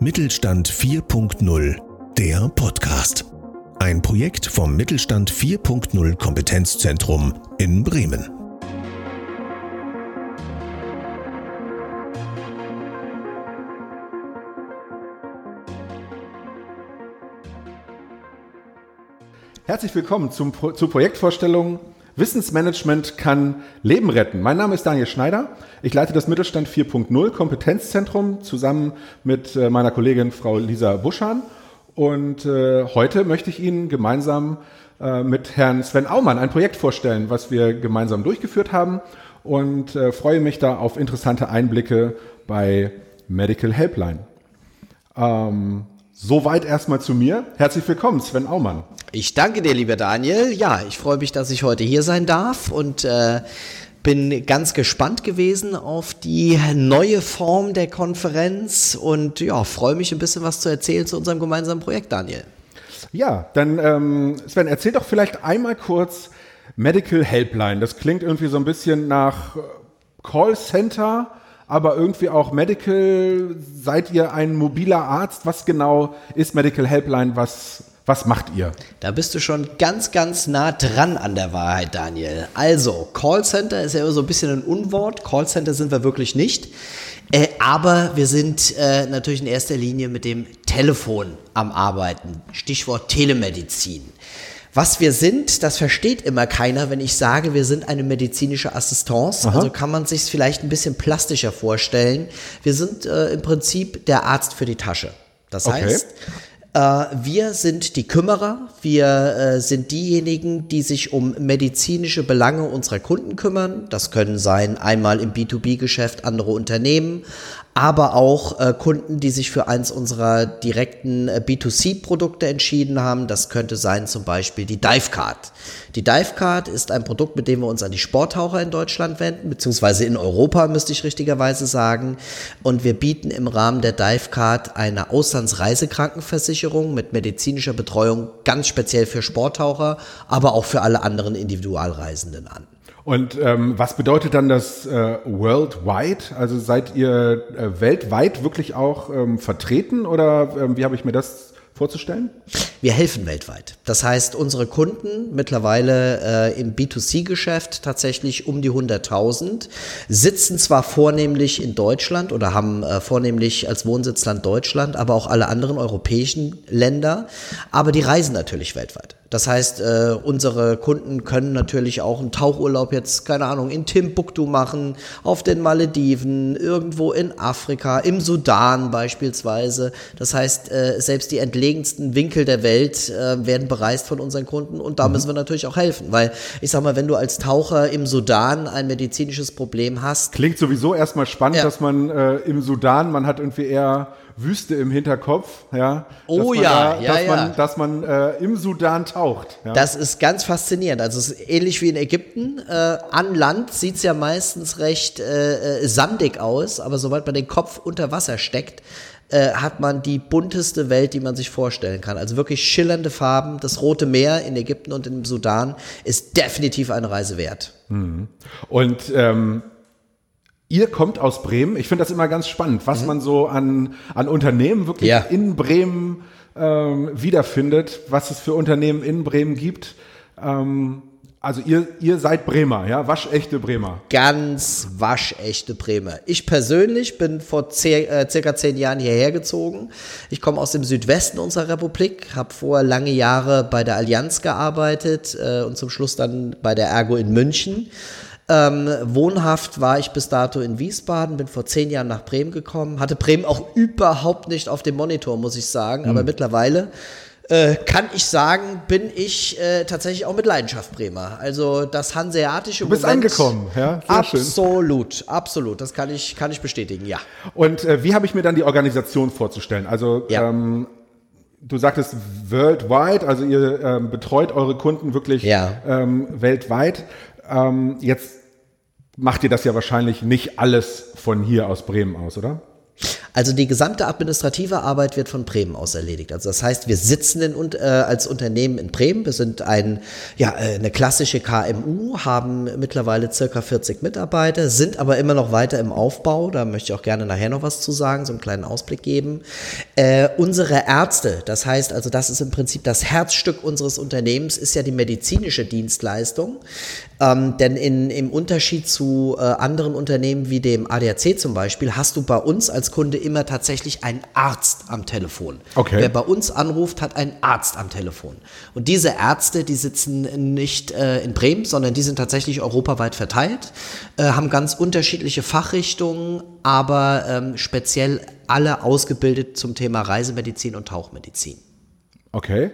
Mittelstand 4.0, der Podcast. Ein Projekt vom Mittelstand 4.0 Kompetenzzentrum in Bremen. Herzlich willkommen zum Pro zur Projektvorstellung Wissensmanagement kann Leben retten. Mein Name ist Daniel Schneider. Ich leite das Mittelstand 4.0 Kompetenzzentrum zusammen mit äh, meiner Kollegin Frau Lisa Buschan. Und äh, heute möchte ich Ihnen gemeinsam äh, mit Herrn Sven Aumann ein Projekt vorstellen, was wir gemeinsam durchgeführt haben und äh, freue mich da auf interessante Einblicke bei Medical Helpline. Ähm, Soweit erstmal zu mir. Herzlich willkommen, Sven Aumann. Ich danke dir, lieber Daniel. Ja, ich freue mich, dass ich heute hier sein darf und äh, bin ganz gespannt gewesen auf die neue Form der Konferenz und ja, freue mich ein bisschen was zu erzählen zu unserem gemeinsamen Projekt, Daniel. Ja, dann ähm, Sven, erzähl doch vielleicht einmal kurz Medical Helpline. Das klingt irgendwie so ein bisschen nach Call Center aber irgendwie auch Medical. Seid ihr ein mobiler Arzt? Was genau ist Medical Helpline? Was, was macht ihr? Da bist du schon ganz, ganz nah dran an der Wahrheit, Daniel. Also, Callcenter ist ja immer so ein bisschen ein Unwort. Callcenter sind wir wirklich nicht. Äh, aber wir sind äh, natürlich in erster Linie mit dem Telefon am Arbeiten. Stichwort Telemedizin. Was wir sind, das versteht immer keiner, wenn ich sage, wir sind eine medizinische Assistance. Aha. Also kann man sich vielleicht ein bisschen plastischer vorstellen. Wir sind äh, im Prinzip der Arzt für die Tasche. Das okay. heißt, äh, wir sind die Kümmerer, wir äh, sind diejenigen, die sich um medizinische Belange unserer Kunden kümmern. Das können sein einmal im B2B-Geschäft andere Unternehmen, aber auch äh, Kunden, die sich für eins unserer direkten äh, B2C-Produkte entschieden haben. Das könnte sein zum Beispiel die Divecard. Die Divecard ist ein Produkt, mit dem wir uns an die Sporttaucher in Deutschland wenden, beziehungsweise in Europa, müsste ich richtigerweise sagen. Und wir bieten im Rahmen der Divecard eine Auslandsreisekrankenversicherung mit medizinischer Betreuung ganz speziell für Sporttaucher, aber auch für alle anderen Individualreisenden an. Und ähm, was bedeutet dann das äh, worldwide? Also seid ihr äh, weltweit wirklich auch ähm, vertreten oder ähm, wie habe ich mir das vorzustellen? Wir helfen weltweit. Das heißt, unsere Kunden mittlerweile äh, im B2C-Geschäft tatsächlich um die 100.000 sitzen zwar vornehmlich in Deutschland oder haben äh, vornehmlich als Wohnsitzland Deutschland, aber auch alle anderen europäischen Länder, aber die reisen natürlich weltweit. Das heißt, äh, unsere Kunden können natürlich auch einen Tauchurlaub jetzt, keine Ahnung, in Timbuktu machen, auf den Malediven, irgendwo in Afrika, im Sudan beispielsweise. Das heißt, äh, selbst die entlegensten Winkel der Welt äh, werden bereist von unseren Kunden und da mhm. müssen wir natürlich auch helfen, weil ich sag mal, wenn du als Taucher im Sudan ein medizinisches Problem hast. Klingt sowieso erstmal spannend, ja. dass man äh, im Sudan, man hat irgendwie eher Wüste im Hinterkopf, ja. Oh ja, da, ja, dass ja. Man, dass man äh, im Sudan taucht. Ja? Das ist ganz faszinierend. Also es ist ähnlich wie in Ägypten. Äh, an Land sieht es ja meistens recht äh, äh, sandig aus, aber sobald man den Kopf unter Wasser steckt, äh, hat man die bunteste Welt, die man sich vorstellen kann. Also wirklich schillernde Farben. Das Rote Meer in Ägypten und im Sudan ist definitiv eine Reise wert. Mhm. Und ähm, Ihr kommt aus Bremen. Ich finde das immer ganz spannend, was mhm. man so an, an Unternehmen wirklich ja. in Bremen ähm, wiederfindet, was es für Unternehmen in Bremen gibt. Ähm, also ihr, ihr seid Bremer, ja, waschechte Bremer. Ganz waschechte Bremer. Ich persönlich bin vor äh, circa zehn Jahren hierher gezogen. Ich komme aus dem Südwesten unserer Republik, habe vorher lange Jahre bei der Allianz gearbeitet äh, und zum Schluss dann bei der Ergo in München. Ähm, wohnhaft war ich bis dato in Wiesbaden, bin vor zehn Jahren nach Bremen gekommen, hatte Bremen auch überhaupt nicht auf dem Monitor, muss ich sagen, mhm. aber mittlerweile äh, kann ich sagen, bin ich äh, tatsächlich auch mit Leidenschaft Bremer. Also das hanseatische Du bist Moment, angekommen, ja? Sehr absolut, schön. absolut. Das kann ich, kann ich bestätigen, ja. Und äh, wie habe ich mir dann die Organisation vorzustellen? Also ja. ähm, du sagtest worldwide, also ihr ähm, betreut eure Kunden wirklich ja. ähm, weltweit. Ähm, jetzt macht ihr das ja wahrscheinlich nicht alles von hier aus Bremen aus, oder? Also die gesamte administrative Arbeit wird von Bremen aus erledigt. Also das heißt, wir sitzen in, äh, als Unternehmen in Bremen. Wir sind ein, ja, äh, eine klassische KMU, haben mittlerweile circa 40 Mitarbeiter, sind aber immer noch weiter im Aufbau. Da möchte ich auch gerne nachher noch was zu sagen, so einen kleinen Ausblick geben. Äh, unsere Ärzte, das heißt also, das ist im Prinzip das Herzstück unseres Unternehmens, ist ja die medizinische Dienstleistung. Ähm, denn in, im Unterschied zu äh, anderen Unternehmen wie dem ADAC zum Beispiel, hast du bei uns als Kunde immer tatsächlich einen Arzt am Telefon. Okay. Wer bei uns anruft, hat einen Arzt am Telefon. Und diese Ärzte, die sitzen nicht äh, in Bremen, sondern die sind tatsächlich europaweit verteilt, äh, haben ganz unterschiedliche Fachrichtungen, aber ähm, speziell alle ausgebildet zum Thema Reisemedizin und Tauchmedizin. Okay.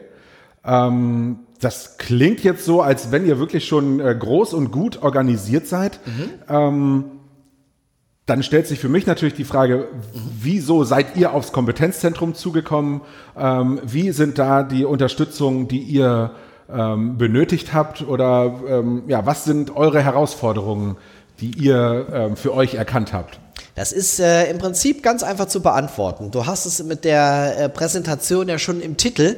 Ähm, das klingt jetzt so, als wenn ihr wirklich schon äh, groß und gut organisiert seid. Mhm. Ähm, dann stellt sich für mich natürlich die Frage, wieso seid ihr aufs Kompetenzzentrum zugekommen? Ähm, wie sind da die Unterstützungen, die ihr ähm, benötigt habt? Oder ähm, ja, was sind eure Herausforderungen, die ihr ähm, für euch erkannt habt? Das ist äh, im Prinzip ganz einfach zu beantworten. Du hast es mit der äh, Präsentation ja schon im Titel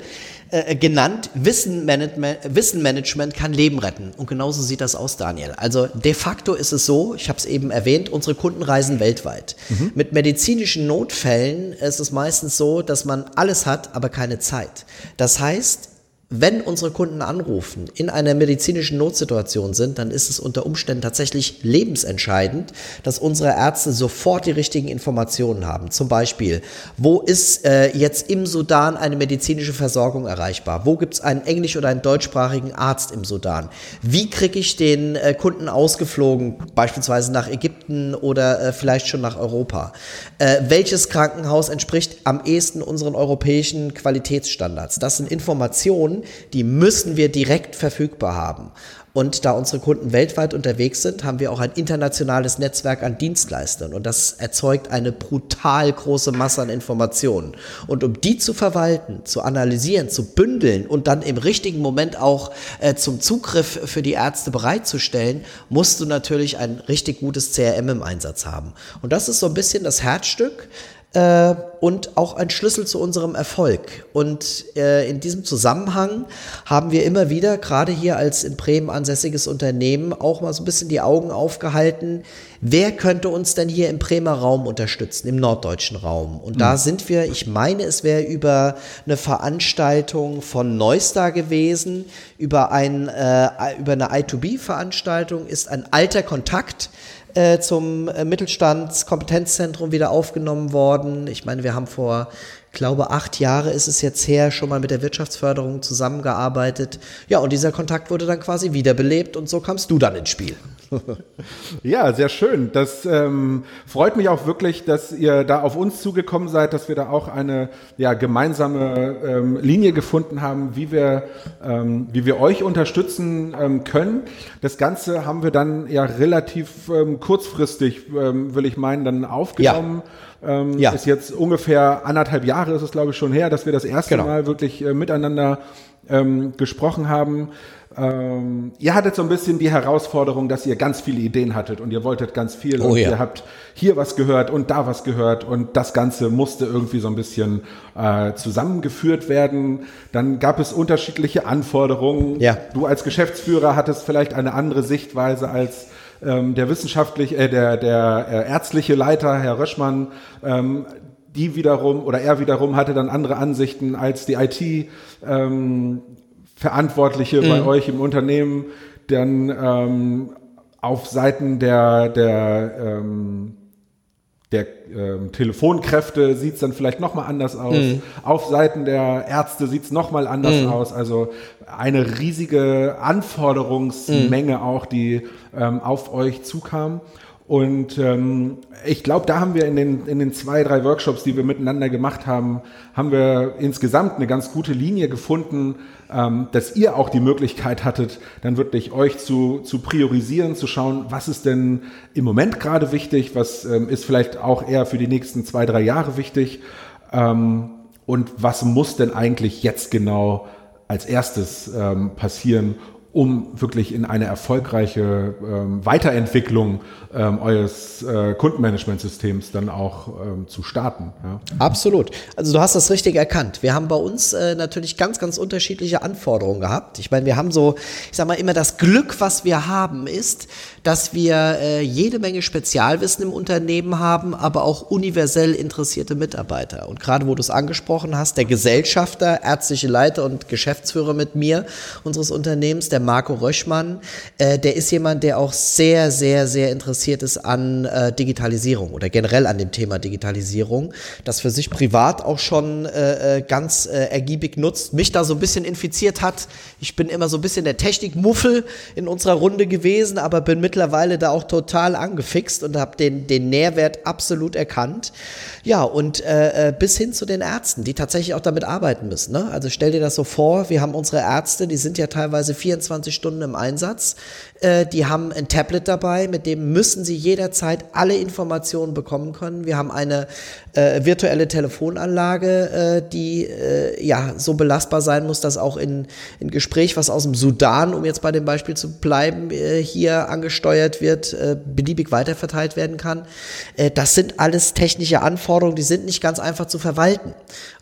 äh, genannt, Wissenmanagement, Wissenmanagement kann Leben retten. Und genauso sieht das aus, Daniel. Also de facto ist es so, ich habe es eben erwähnt, unsere Kunden reisen weltweit. Mhm. Mit medizinischen Notfällen ist es meistens so, dass man alles hat, aber keine Zeit. Das heißt, wenn unsere Kunden anrufen, in einer medizinischen Notsituation sind, dann ist es unter Umständen tatsächlich lebensentscheidend, dass unsere Ärzte sofort die richtigen Informationen haben. Zum Beispiel, wo ist äh, jetzt im Sudan eine medizinische Versorgung erreichbar? Wo gibt es einen englisch- oder einen deutschsprachigen Arzt im Sudan? Wie kriege ich den äh, Kunden ausgeflogen, beispielsweise nach Ägypten oder äh, vielleicht schon nach Europa? Äh, welches Krankenhaus entspricht am ehesten unseren europäischen Qualitätsstandards? Das sind Informationen, die müssen wir direkt verfügbar haben. Und da unsere Kunden weltweit unterwegs sind, haben wir auch ein internationales Netzwerk an Dienstleistern. Und das erzeugt eine brutal große Masse an Informationen. Und um die zu verwalten, zu analysieren, zu bündeln und dann im richtigen Moment auch äh, zum Zugriff für die Ärzte bereitzustellen, musst du natürlich ein richtig gutes CRM im Einsatz haben. Und das ist so ein bisschen das Herzstück äh, und auch ein Schlüssel zu unserem Erfolg. Und äh, in diesem Zusammenhang haben wir immer wieder, gerade hier als in Bremen ansässiges Unternehmen, auch mal so ein bisschen die Augen aufgehalten, wer könnte uns denn hier im Bremer Raum unterstützen, im norddeutschen Raum. Und mhm. da sind wir, ich meine, es wäre über eine Veranstaltung von Neustar gewesen, über, ein, äh, über eine I2B-Veranstaltung ist ein alter Kontakt äh, zum äh, Mittelstandskompetenzzentrum wieder aufgenommen worden. Ich meine, wir haben vor, glaube acht Jahre ist es jetzt her, schon mal mit der Wirtschaftsförderung zusammengearbeitet. Ja, und dieser Kontakt wurde dann quasi wiederbelebt und so kamst du dann ins Spiel. Ja, sehr schön. Das ähm, freut mich auch wirklich, dass ihr da auf uns zugekommen seid, dass wir da auch eine ja, gemeinsame ähm, Linie gefunden haben, wie wir, ähm, wie wir euch unterstützen ähm, können. Das Ganze haben wir dann ja relativ ähm, kurzfristig, ähm, will ich meinen, dann aufgenommen. Ja. Ähm, ja. Ist jetzt ungefähr anderthalb Jahre ist es, glaube ich, schon her, dass wir das erste genau. Mal wirklich äh, miteinander ähm, gesprochen haben. Ähm, ihr hattet so ein bisschen die Herausforderung, dass ihr ganz viele Ideen hattet und ihr wolltet ganz viel oh, und ja. ihr habt hier was gehört und da was gehört und das Ganze musste irgendwie so ein bisschen äh, zusammengeführt werden. Dann gab es unterschiedliche Anforderungen. Ja. Du als Geschäftsführer hattest vielleicht eine andere Sichtweise als ähm, der wissenschaftliche, äh, der, der äh, ärztliche Leiter, Herr Röschmann. Ähm, die wiederum oder er wiederum hatte dann andere Ansichten als die IT. Ähm, Verantwortliche mhm. bei euch im Unternehmen dann ähm, auf Seiten der, der, ähm, der ähm, Telefonkräfte sieht es dann vielleicht nochmal anders aus. Mhm. Auf Seiten der Ärzte sieht es nochmal anders mhm. aus. Also eine riesige Anforderungsmenge mhm. auch, die ähm, auf euch zukam. Und ähm, ich glaube, da haben wir in den, in den zwei, drei Workshops, die wir miteinander gemacht haben, haben wir insgesamt eine ganz gute Linie gefunden, ähm, dass ihr auch die Möglichkeit hattet, dann wirklich euch zu, zu priorisieren, zu schauen, was ist denn im Moment gerade wichtig, was ähm, ist vielleicht auch eher für die nächsten zwei, drei Jahre wichtig ähm, und was muss denn eigentlich jetzt genau als erstes ähm, passieren, um wirklich in eine erfolgreiche ähm, Weiterentwicklung ähm, eures äh, Kundenmanagementsystems dann auch ähm, zu starten. Ja. Absolut. Also du hast das richtig erkannt. Wir haben bei uns äh, natürlich ganz, ganz unterschiedliche Anforderungen gehabt. Ich meine, wir haben so, ich sag mal immer, das Glück, was wir haben, ist, dass wir äh, jede Menge Spezialwissen im Unternehmen haben, aber auch universell interessierte Mitarbeiter. Und gerade wo du es angesprochen hast, der Gesellschafter, ärztliche Leiter und Geschäftsführer mit mir unseres Unternehmens, der Marco Röschmann, äh, der ist jemand, der auch sehr, sehr, sehr interessiert ist an äh, Digitalisierung oder generell an dem Thema Digitalisierung, das für sich privat auch schon äh, äh ganz äh, ergiebig nutzt, mich da so ein bisschen infiziert hat. Ich bin immer so ein bisschen der Technikmuffel in unserer Runde gewesen, aber bin mittlerweile da auch total angefixt und habe den, den Nährwert absolut erkannt. Ja, und äh, äh, bis hin zu den Ärzten, die tatsächlich auch damit arbeiten müssen. Ne? Also stell dir das so vor, wir haben unsere Ärzte, die sind ja teilweise 24 Stunden im Einsatz. Äh, die haben ein Tablet dabei, mit dem müssen sie jederzeit alle Informationen bekommen können. Wir haben eine äh, virtuelle Telefonanlage, äh, die äh, ja so belastbar sein muss, dass auch in, in Gespräch, was aus dem Sudan, um jetzt bei dem Beispiel zu bleiben, äh, hier angesteuert wird, äh, beliebig weiterverteilt werden kann. Äh, das sind alles technische Anforderungen, die sind nicht ganz einfach zu verwalten.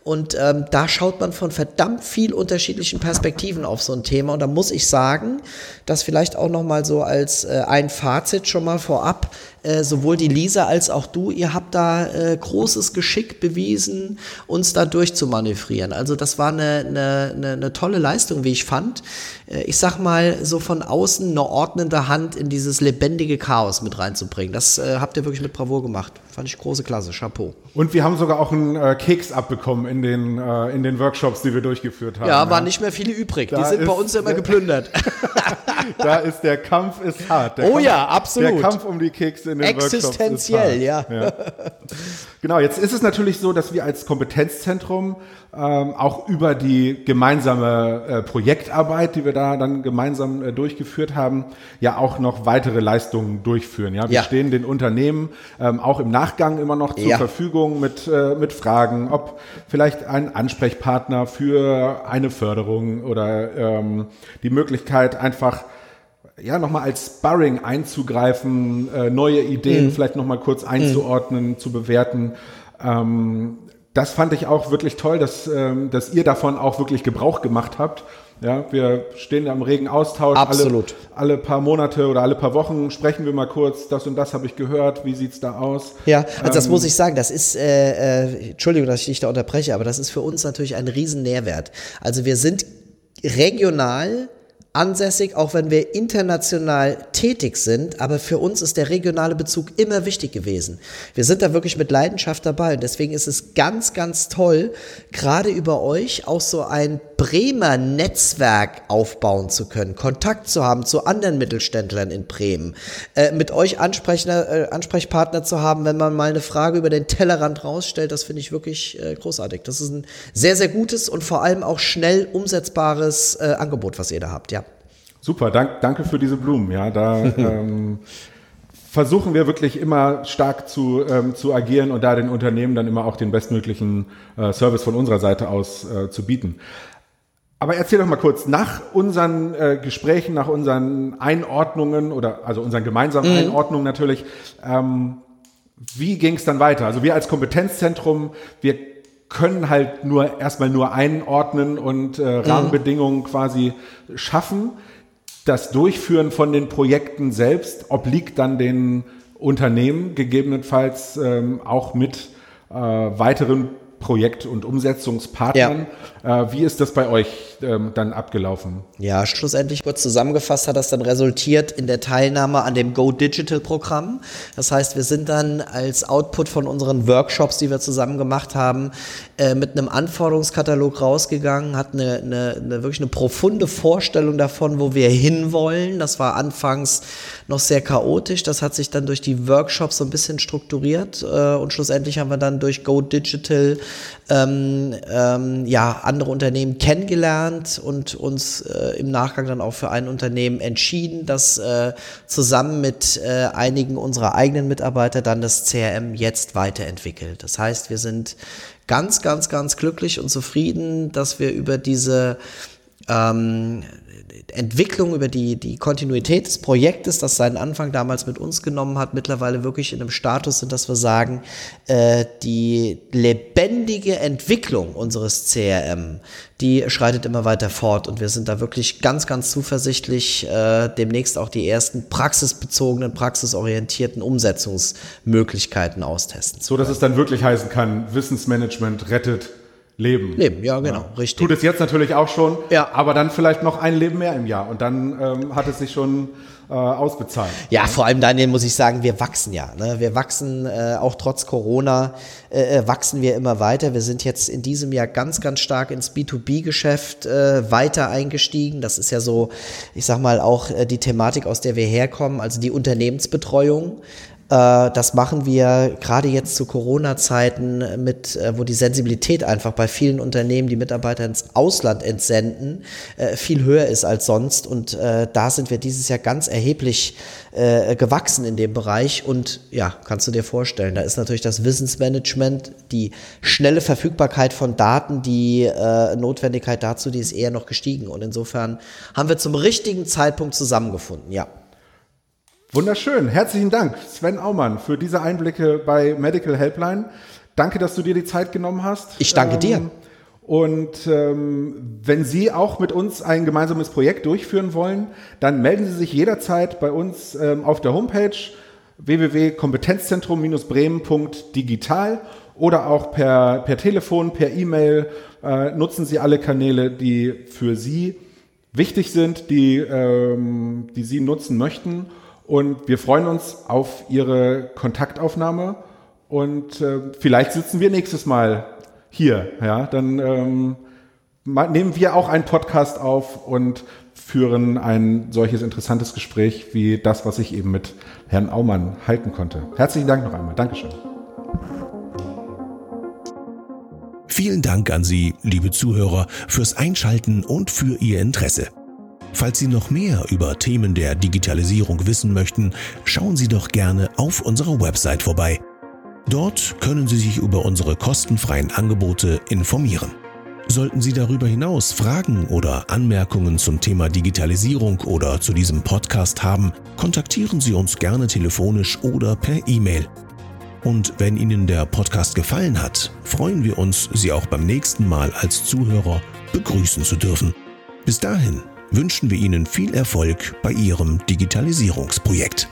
Und ähm, da schaut man von verdammt viel unterschiedlichen Perspektiven auf so ein Thema. Und da muss ich sagen, dass vielleicht auch noch mal so als ein Fazit schon mal vorab, äh, sowohl die Lisa als auch du, ihr habt da äh, großes Geschick bewiesen, uns da durchzumanövrieren. Also das war eine, eine, eine, eine tolle Leistung, wie ich fand. Äh, ich sag mal, so von außen eine ordnende Hand in dieses lebendige Chaos mit reinzubringen. Das äh, habt ihr wirklich mit Bravour gemacht. Fand ich große Klasse, Chapeau. Und wir haben sogar auch einen äh, Keks abbekommen in den, äh, in den Workshops, die wir durchgeführt haben. Ja, waren nicht mehr viele übrig. Da die sind bei uns immer geplündert. da ist der Kampf ist hart. Der oh Kampf, ja, absolut. Der Kampf um die Kekse in den Existenziell, Workshops ist hart. ja. ja. Genau, jetzt ist es natürlich so, dass wir als Kompetenzzentrum ähm, auch über die gemeinsame äh, Projektarbeit, die wir da dann gemeinsam äh, durchgeführt haben, ja auch noch weitere Leistungen durchführen. Ja, wir ja. stehen den Unternehmen ähm, auch im Nachgang immer noch zur ja. Verfügung mit äh, mit Fragen, ob vielleicht ein Ansprechpartner für eine Förderung oder ähm, die Möglichkeit einfach ja, nochmal als Sparring einzugreifen, äh, neue Ideen mhm. vielleicht nochmal kurz einzuordnen, mhm. zu bewerten. Ähm, das fand ich auch wirklich toll, dass, ähm, dass ihr davon auch wirklich Gebrauch gemacht habt. Ja, wir stehen da im regen Austausch. Absolut. Alle, alle paar Monate oder alle paar Wochen sprechen wir mal kurz, das und das habe ich gehört, wie sieht's da aus? Ja, also ähm, das muss ich sagen, das ist, äh, äh, Entschuldigung, dass ich dich da unterbreche, aber das ist für uns natürlich ein riesen Nährwert. Also wir sind regional ansässig, auch wenn wir international tätig sind, aber für uns ist der regionale Bezug immer wichtig gewesen. Wir sind da wirklich mit Leidenschaft dabei und deswegen ist es ganz, ganz toll, gerade über euch auch so ein Bremer Netzwerk aufbauen zu können, Kontakt zu haben zu anderen Mittelständlern in Bremen, äh, mit euch äh, Ansprechpartner zu haben, wenn man mal eine Frage über den Tellerrand rausstellt, das finde ich wirklich äh, großartig. Das ist ein sehr, sehr gutes und vor allem auch schnell umsetzbares äh, Angebot, was ihr da habt, ja. Super, dank, danke für diese Blumen. Ja, da ähm, versuchen wir wirklich immer stark zu, ähm, zu agieren und da den Unternehmen dann immer auch den bestmöglichen äh, Service von unserer Seite aus äh, zu bieten. Aber erzähl doch mal kurz, nach unseren äh, Gesprächen, nach unseren Einordnungen oder also unseren gemeinsamen mhm. Einordnungen natürlich, ähm, wie ging es dann weiter? Also wir als Kompetenzzentrum, wir können halt nur erstmal nur einordnen und äh, mhm. Rahmenbedingungen quasi schaffen das Durchführen von den Projekten selbst obliegt dann den Unternehmen, gegebenenfalls ähm, auch mit äh, weiteren Projekt- und Umsetzungspartnern. Ja. Äh, wie ist das bei euch ähm, dann abgelaufen? Ja, schlussendlich kurz zusammengefasst hat das dann resultiert in der Teilnahme an dem Go Digital Programm. Das heißt, wir sind dann als Output von unseren Workshops, die wir zusammen gemacht haben, äh, mit einem Anforderungskatalog rausgegangen, hatten eine, eine, eine, wirklich eine profunde Vorstellung davon, wo wir hinwollen. Das war anfangs noch sehr chaotisch. Das hat sich dann durch die Workshops so ein bisschen strukturiert äh, und schlussendlich haben wir dann durch Go Digital ähm, ähm, ja, andere Unternehmen kennengelernt und uns äh, im Nachgang dann auch für ein Unternehmen entschieden, das äh, zusammen mit äh, einigen unserer eigenen Mitarbeiter dann das CRM jetzt weiterentwickelt. Das heißt, wir sind ganz, ganz, ganz glücklich und zufrieden, dass wir über diese ähm, Entwicklung, über die, die Kontinuität des Projektes, das seinen Anfang damals mit uns genommen hat, mittlerweile wirklich in einem Status sind, dass wir sagen, äh, die lebendige Entwicklung unseres CRM, die schreitet immer weiter fort und wir sind da wirklich ganz, ganz zuversichtlich, äh, demnächst auch die ersten praxisbezogenen, praxisorientierten Umsetzungsmöglichkeiten austesten. So, dass es dann wirklich heißen kann, Wissensmanagement rettet Leben. Leben, ja, genau, ja. richtig. Tut es jetzt natürlich auch schon, ja. aber dann vielleicht noch ein Leben mehr im Jahr und dann ähm, hat es sich schon äh, ausbezahlt. Ja, vor allem Daniel muss ich sagen, wir wachsen ja. Ne? Wir wachsen äh, auch trotz Corona, äh, äh wachsen wir immer weiter. Wir sind jetzt in diesem Jahr ganz, ganz stark ins B2B-Geschäft äh, weiter eingestiegen. Das ist ja so, ich sag mal, auch äh, die Thematik, aus der wir herkommen, also die Unternehmensbetreuung. Äh, das machen wir gerade jetzt zu Corona-Zeiten mit, äh, wo die Sensibilität einfach bei vielen Unternehmen, die Mitarbeiter ins Ausland entsenden, äh, viel höher ist als sonst. Und da sind wir dieses Jahr ganz erheblich gewachsen in dem Bereich. Und ja, kannst du dir vorstellen, da ist natürlich das Wissensmanagement, die schnelle Verfügbarkeit von Daten, die Notwendigkeit dazu, die ist eher noch gestiegen. Und insofern haben wir zum richtigen Zeitpunkt zusammengefunden, ja. Wunderschön. Herzlichen Dank, Sven Aumann, für diese Einblicke bei Medical Helpline. Danke, dass du dir die Zeit genommen hast. Ich danke ähm, dir. Und ähm, wenn Sie auch mit uns ein gemeinsames Projekt durchführen wollen, dann melden Sie sich jederzeit bei uns ähm, auf der Homepage www.kompetenzzentrum-bremen.digital oder auch per, per Telefon, per E-Mail. Äh, nutzen Sie alle Kanäle, die für Sie wichtig sind, die, ähm, die Sie nutzen möchten. Und wir freuen uns auf Ihre Kontaktaufnahme und äh, vielleicht sitzen wir nächstes Mal hier. Ja, dann ähm, nehmen wir auch einen Podcast auf und führen ein solches interessantes Gespräch wie das, was ich eben mit Herrn Aumann halten konnte. Herzlichen Dank noch einmal. Dankeschön. Vielen Dank an Sie, liebe Zuhörer, fürs Einschalten und für Ihr Interesse. Falls Sie noch mehr über Themen der Digitalisierung wissen möchten, schauen Sie doch gerne auf unserer Website vorbei. Dort können Sie sich über unsere kostenfreien Angebote informieren. Sollten Sie darüber hinaus Fragen oder Anmerkungen zum Thema Digitalisierung oder zu diesem Podcast haben, kontaktieren Sie uns gerne telefonisch oder per E-Mail. Und wenn Ihnen der Podcast gefallen hat, freuen wir uns, Sie auch beim nächsten Mal als Zuhörer begrüßen zu dürfen. Bis dahin wünschen wir Ihnen viel Erfolg bei Ihrem Digitalisierungsprojekt.